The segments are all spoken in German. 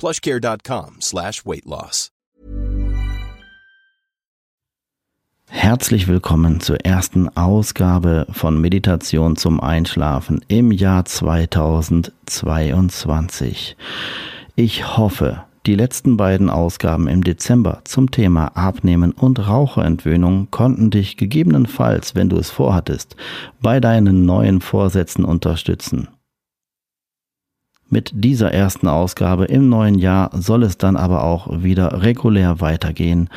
plushcare.com slash weight loss. Herzlich willkommen zur ersten Ausgabe von Meditation zum Einschlafen im Jahr 2022. Ich hoffe, die letzten beiden Ausgaben im Dezember zum Thema Abnehmen und Raucherentwöhnung konnten dich gegebenenfalls, wenn du es vorhattest, bei deinen neuen Vorsätzen unterstützen. Mit dieser ersten Ausgabe im neuen Jahr soll es dann aber auch wieder regulär weitergehen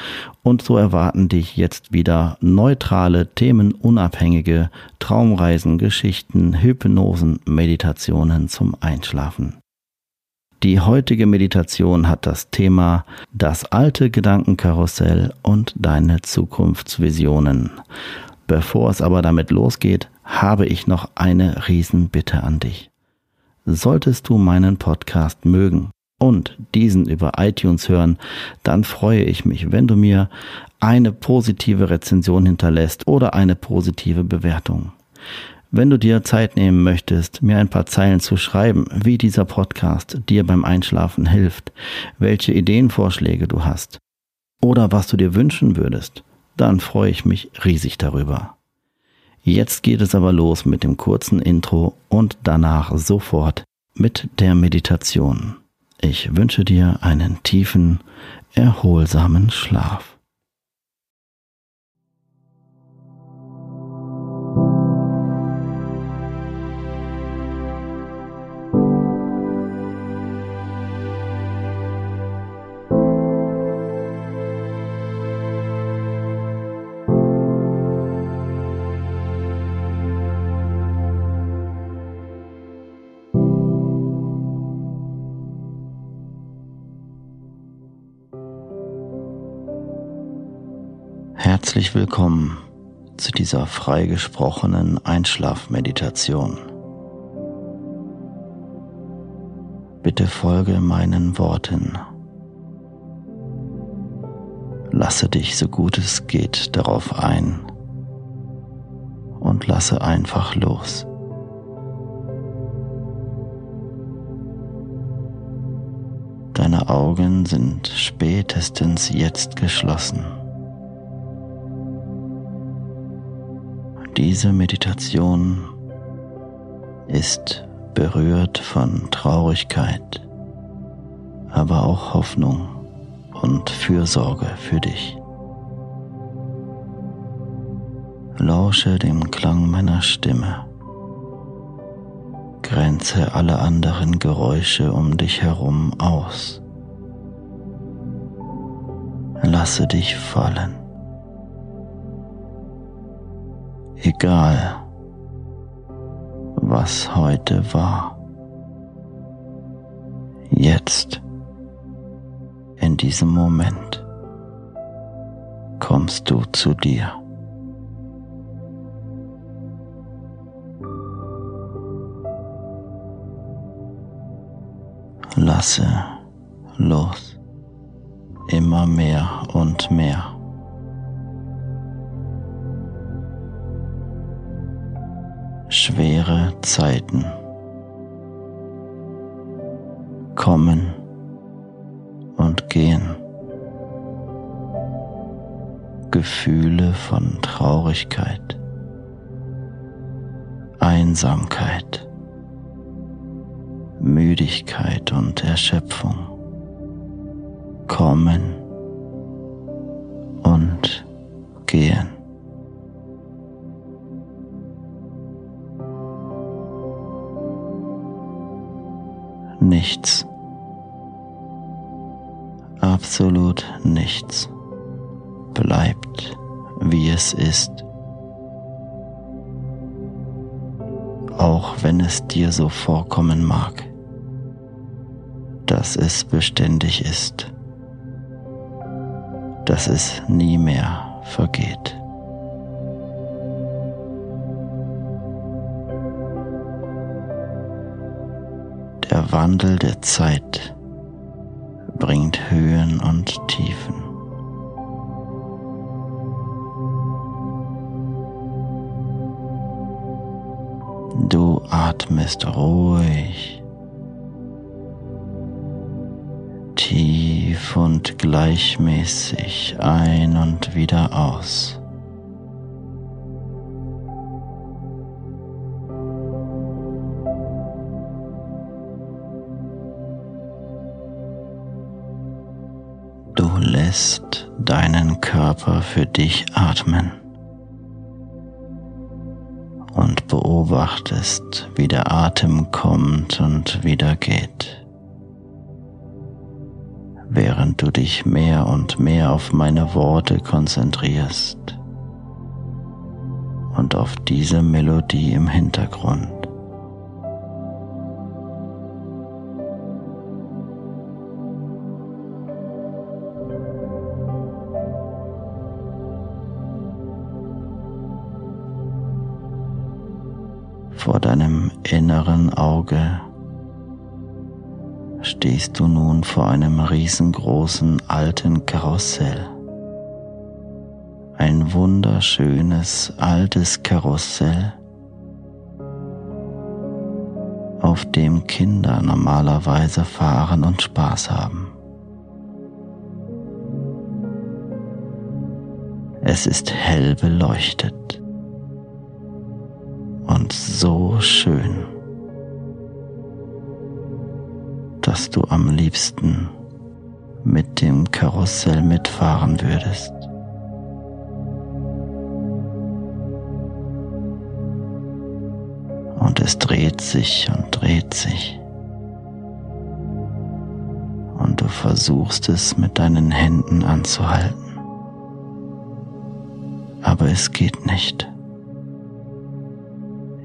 und so erwarten dich jetzt wieder neutrale, themenunabhängige Traumreisen, Geschichten, Hypnosen, Meditationen zum Einschlafen. Die heutige Meditation hat das Thema das alte Gedankenkarussell und deine Zukunftsvisionen. Bevor es aber damit losgeht, habe ich noch eine Riesenbitte an dich. Solltest du meinen Podcast mögen und diesen über iTunes hören, dann freue ich mich, wenn du mir eine positive Rezension hinterlässt oder eine positive Bewertung. Wenn du dir Zeit nehmen möchtest, mir ein paar Zeilen zu schreiben, wie dieser Podcast dir beim Einschlafen hilft, welche Ideenvorschläge du hast oder was du dir wünschen würdest, dann freue ich mich riesig darüber. Jetzt geht es aber los mit dem kurzen Intro und danach sofort mit der Meditation. Ich wünsche dir einen tiefen, erholsamen Schlaf. Herzlich willkommen zu dieser freigesprochenen Einschlafmeditation. Bitte folge meinen Worten. Lasse dich so gut es geht darauf ein und lasse einfach los. Deine Augen sind spätestens jetzt geschlossen. Diese Meditation ist berührt von Traurigkeit, aber auch Hoffnung und Fürsorge für dich. Lausche dem Klang meiner Stimme. Grenze alle anderen Geräusche um dich herum aus. Lasse dich fallen. Egal, was heute war. Jetzt, in diesem Moment, kommst du zu dir. Lasse los, immer mehr und mehr. Schwere Zeiten kommen und gehen. Gefühle von Traurigkeit, Einsamkeit, Müdigkeit und Erschöpfung kommen und gehen. Nichts, absolut nichts bleibt, wie es ist. Auch wenn es dir so vorkommen mag, dass es beständig ist, dass es nie mehr vergeht. Wandel der Zeit bringt Höhen und Tiefen. Du atmest ruhig, tief und gleichmäßig ein und wieder aus. Deinen Körper für dich atmen. und beobachtest, wie der Atem kommt und wieder geht. Während du dich mehr und mehr auf meine Worte konzentrierst und auf diese Melodie im Hintergrund. Vor deinem inneren Auge stehst du nun vor einem riesengroßen alten Karussell. Ein wunderschönes altes Karussell, auf dem Kinder normalerweise fahren und Spaß haben. Es ist hell beleuchtet und so schön, dass du am liebsten mit dem Karussell mitfahren würdest. Und es dreht sich und dreht sich. Und du versuchst es mit deinen Händen anzuhalten. Aber es geht nicht.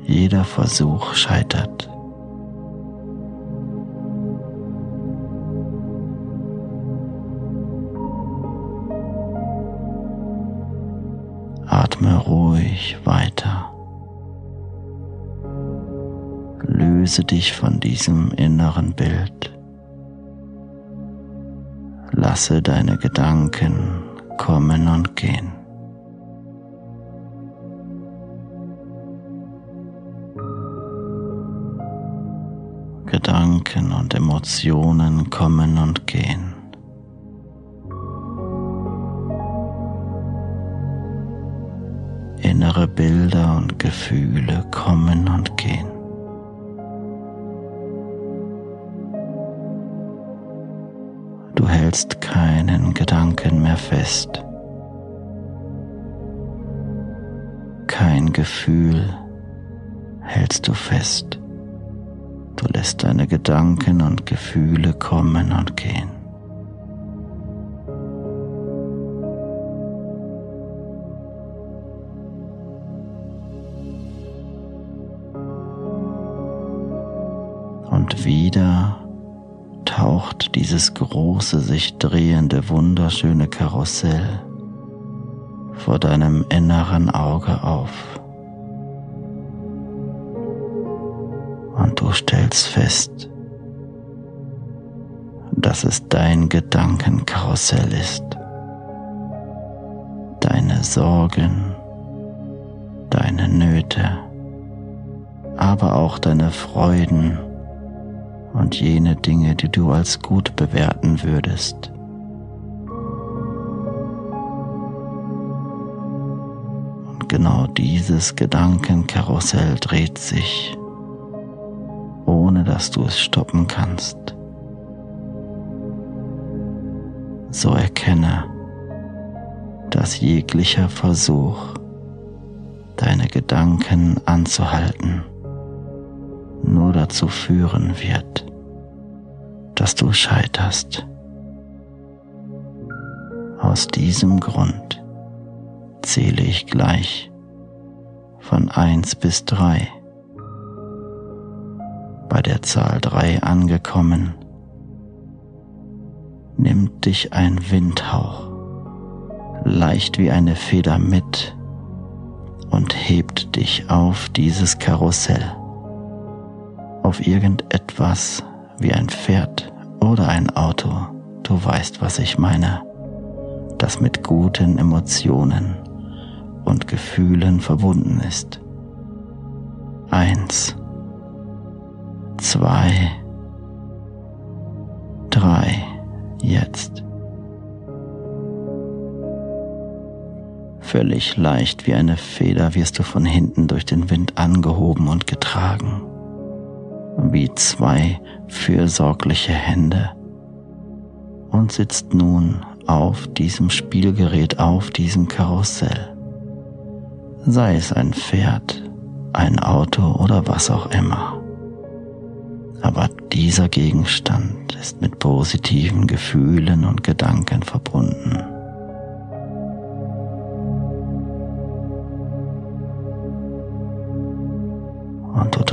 Jeder Versuch scheitert. Atme ruhig weiter. Löse dich von diesem inneren Bild. Lasse deine Gedanken kommen und gehen. Gedanken und Emotionen kommen und gehen. Innere Bilder und Gefühle kommen und gehen. Du hältst keinen Gedanken mehr fest. kein Gefühl hältst du fest. Du lässt deine Gedanken und Gefühle kommen und gehen. Und wieder taucht dieses große, sich drehende, wunderschöne Karussell vor deinem inneren Auge auf. Du stellst fest, dass es dein Gedankenkarussell ist. Deine Sorgen, deine Nöte, aber auch deine Freuden und jene Dinge, die du als gut bewerten würdest. Und genau dieses Gedankenkarussell dreht sich, ohne dass du es stoppen kannst. So erkenne, dass jeglicher Versuch, deine Gedanken anzuhalten, nur dazu führen wird, dass du scheiterst. Aus diesem Grund zähle ich gleich von eins bis drei. Bei der Zahl drei angekommen, nimmt dich ein Windhauch, leicht wie eine Feder mit und hebt dich auf dieses Karussell. Auf irgendetwas wie ein Pferd oder ein Auto, du weißt, was ich meine, das mit guten Emotionen und Gefühlen verbunden ist. Eins, zwei, drei, jetzt. Völlig leicht wie eine Feder wirst du von hinten durch den Wind angehoben und getragen wie zwei fürsorgliche Hände und sitzt nun auf diesem Spielgerät, auf diesem Karussell. Sei es ein Pferd, ein Auto oder was auch immer. Aber dieser Gegenstand ist mit positiven Gefühlen und Gedanken verbunden.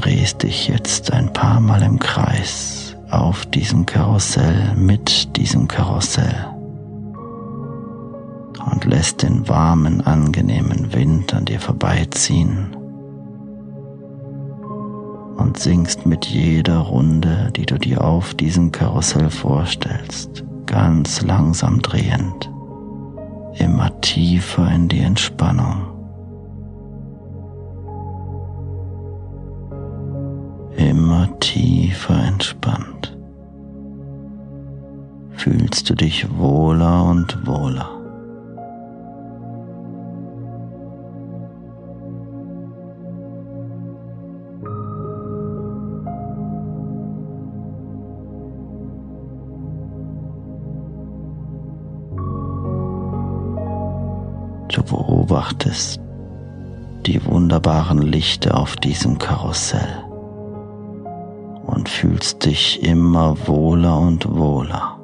drehst dich jetzt ein paar Mal im Kreis auf diesem Karussell mit diesem Karussell und lässt den warmen, angenehmen Wind an dir vorbeiziehen und singst mit jeder Runde, die du dir auf diesem Karussell vorstellst, ganz langsam drehend, immer tiefer in die Entspannung. immer tiefer entspannt, fühlst du dich wohler und wohler. Beobachtest die wunderbaren Lichter auf diesem Karussell und fühlst dich immer wohler und wohler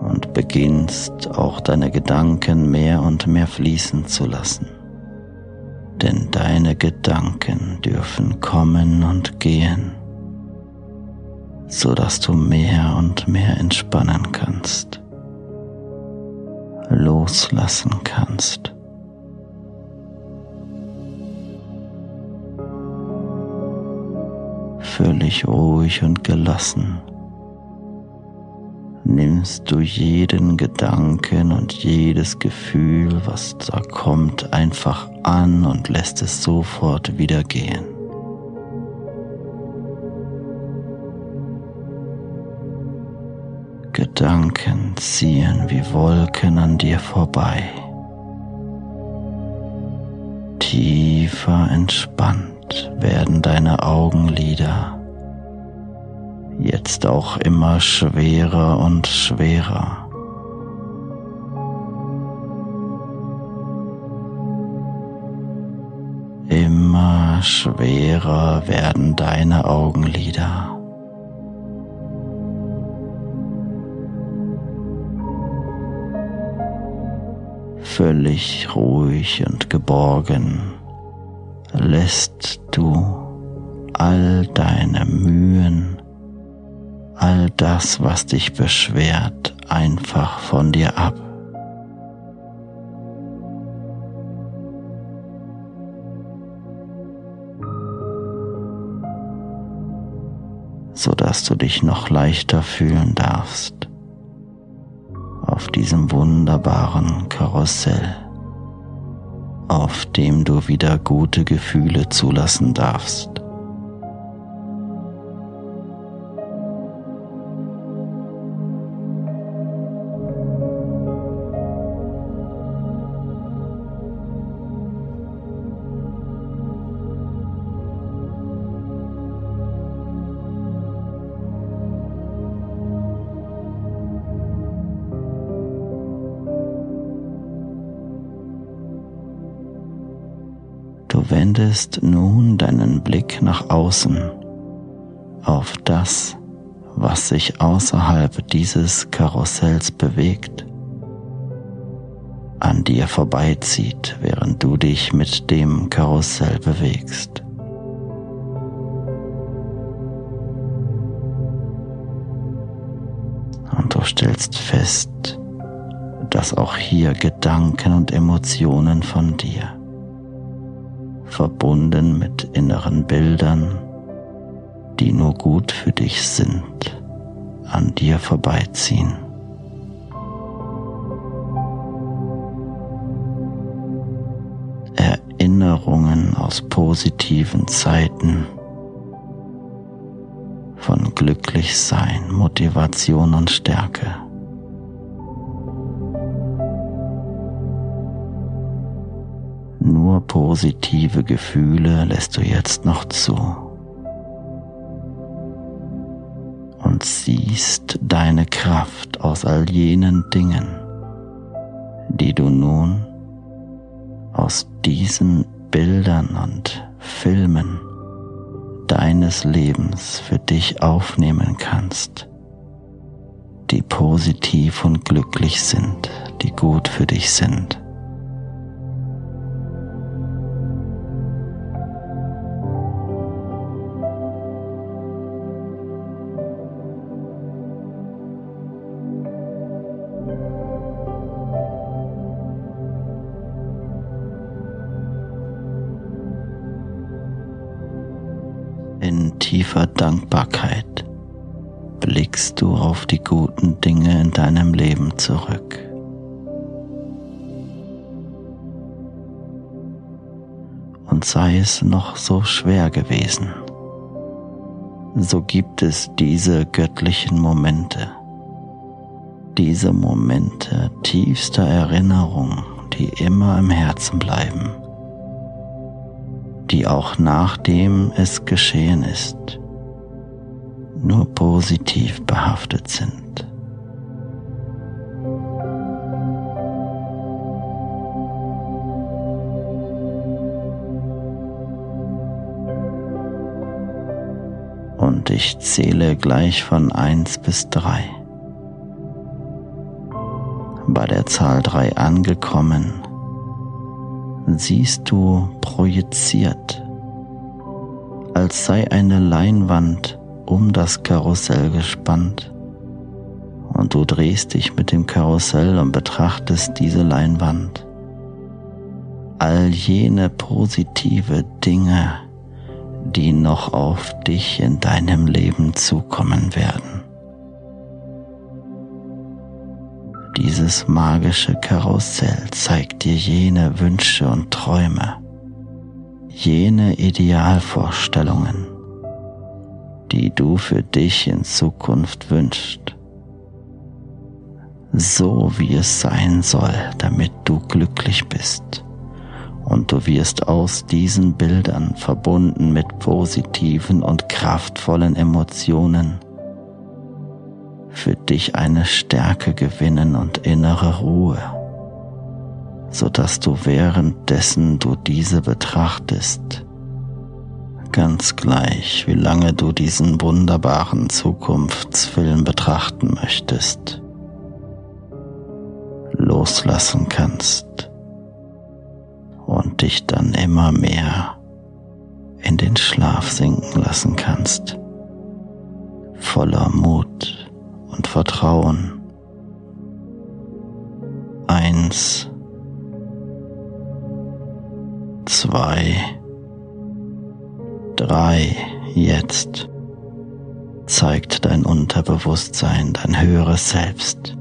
und beginnst auch deine Gedanken mehr und mehr fließen zu lassen. Denn deine Gedanken dürfen kommen und gehen, so dass du mehr und mehr entspannen kannst, loslassen kannst. völlig ruhig und gelassen nimmst du jeden Gedanken und jedes Gefühl, was da kommt, einfach an und lässt es sofort wieder gehen. Gedanken ziehen wie Wolken an dir vorbei. Tiefer entspannt werden deine Augenlider jetzt auch immer schwerer und schwerer. Immer schwerer werden deine Augenlider. Völlig ruhig und geborgen lässt du all deine Mühen, all das, was dich beschwert, einfach von dir ab. so dass du dich noch leichter fühlen darfst auf diesem wunderbaren Karussell, auf dem du wieder gute Gefühle zulassen darfst. Wendest nun deinen Blick nach außen auf das, was sich außerhalb dieses Karussells bewegt, an dir vorbeizieht, während du dich mit dem Karussell bewegst. Und du stellst fest, dass auch hier Gedanken und Emotionen von dir verbunden mit inneren Bildern, die nur gut für dich sind, an dir vorbeiziehen. Erinnerungen aus positiven Zeiten von Glücklichsein, Motivation und Stärke. Positive Gefühle lässt du jetzt noch zu. Und siehst deine Kraft aus all jenen Dingen, die du nun aus diesen Bildern und Filmen deines Lebens für dich aufnehmen kannst, die positiv und glücklich sind, die gut für dich sind. Tiefer Dankbarkeit blickst du auf die guten Dinge in deinem Leben zurück. Und sei es noch so schwer gewesen, so gibt es diese göttlichen Momente, diese Momente tiefster Erinnerung, die immer im Herzen bleiben die auch nachdem es geschehen ist, nur positiv behaftet sind. Und ich zähle gleich von eins bis drei. Bei der Zahl drei angekommen, siehst du projiziert, als sei eine Leinwand um das Karussell gespannt und du drehst dich mit dem Karussell und betrachtest diese Leinwand. All jene positive Dinge, die noch auf dich in deinem Leben zukommen werden. Dieses magische Karussell zeigt dir jene Wünsche und Träume, jene Idealvorstellungen, die du für dich in Zukunft wünschst, so wie es sein soll, damit du glücklich bist. Und du wirst aus diesen Bildern verbunden mit positiven und kraftvollen Emotionen für dich eine Stärke gewinnen und innere Ruhe, sodass du währenddessen du diese betrachtest, ganz gleich, wie lange du diesen wunderbaren Zukunftsfilm betrachten möchtest, loslassen kannst und dich dann immer mehr in den Schlaf sinken lassen kannst, voller Mut und Vertrauen. Eins, zwei, drei, jetzt zeigt dein Unterbewusstsein, dein höheres Selbst,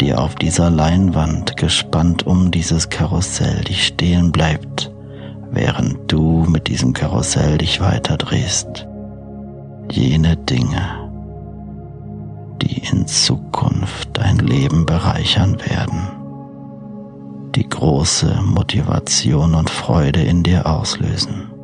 dir auf dieser Leinwand gespannt um dieses Karussell, die stehen bleibt, während du mit diesem Karussell dich weiterdrehst. Jene Dinge, die in Zukunft dein Leben bereichern werden die große Motivation und Freude in dir auslösen.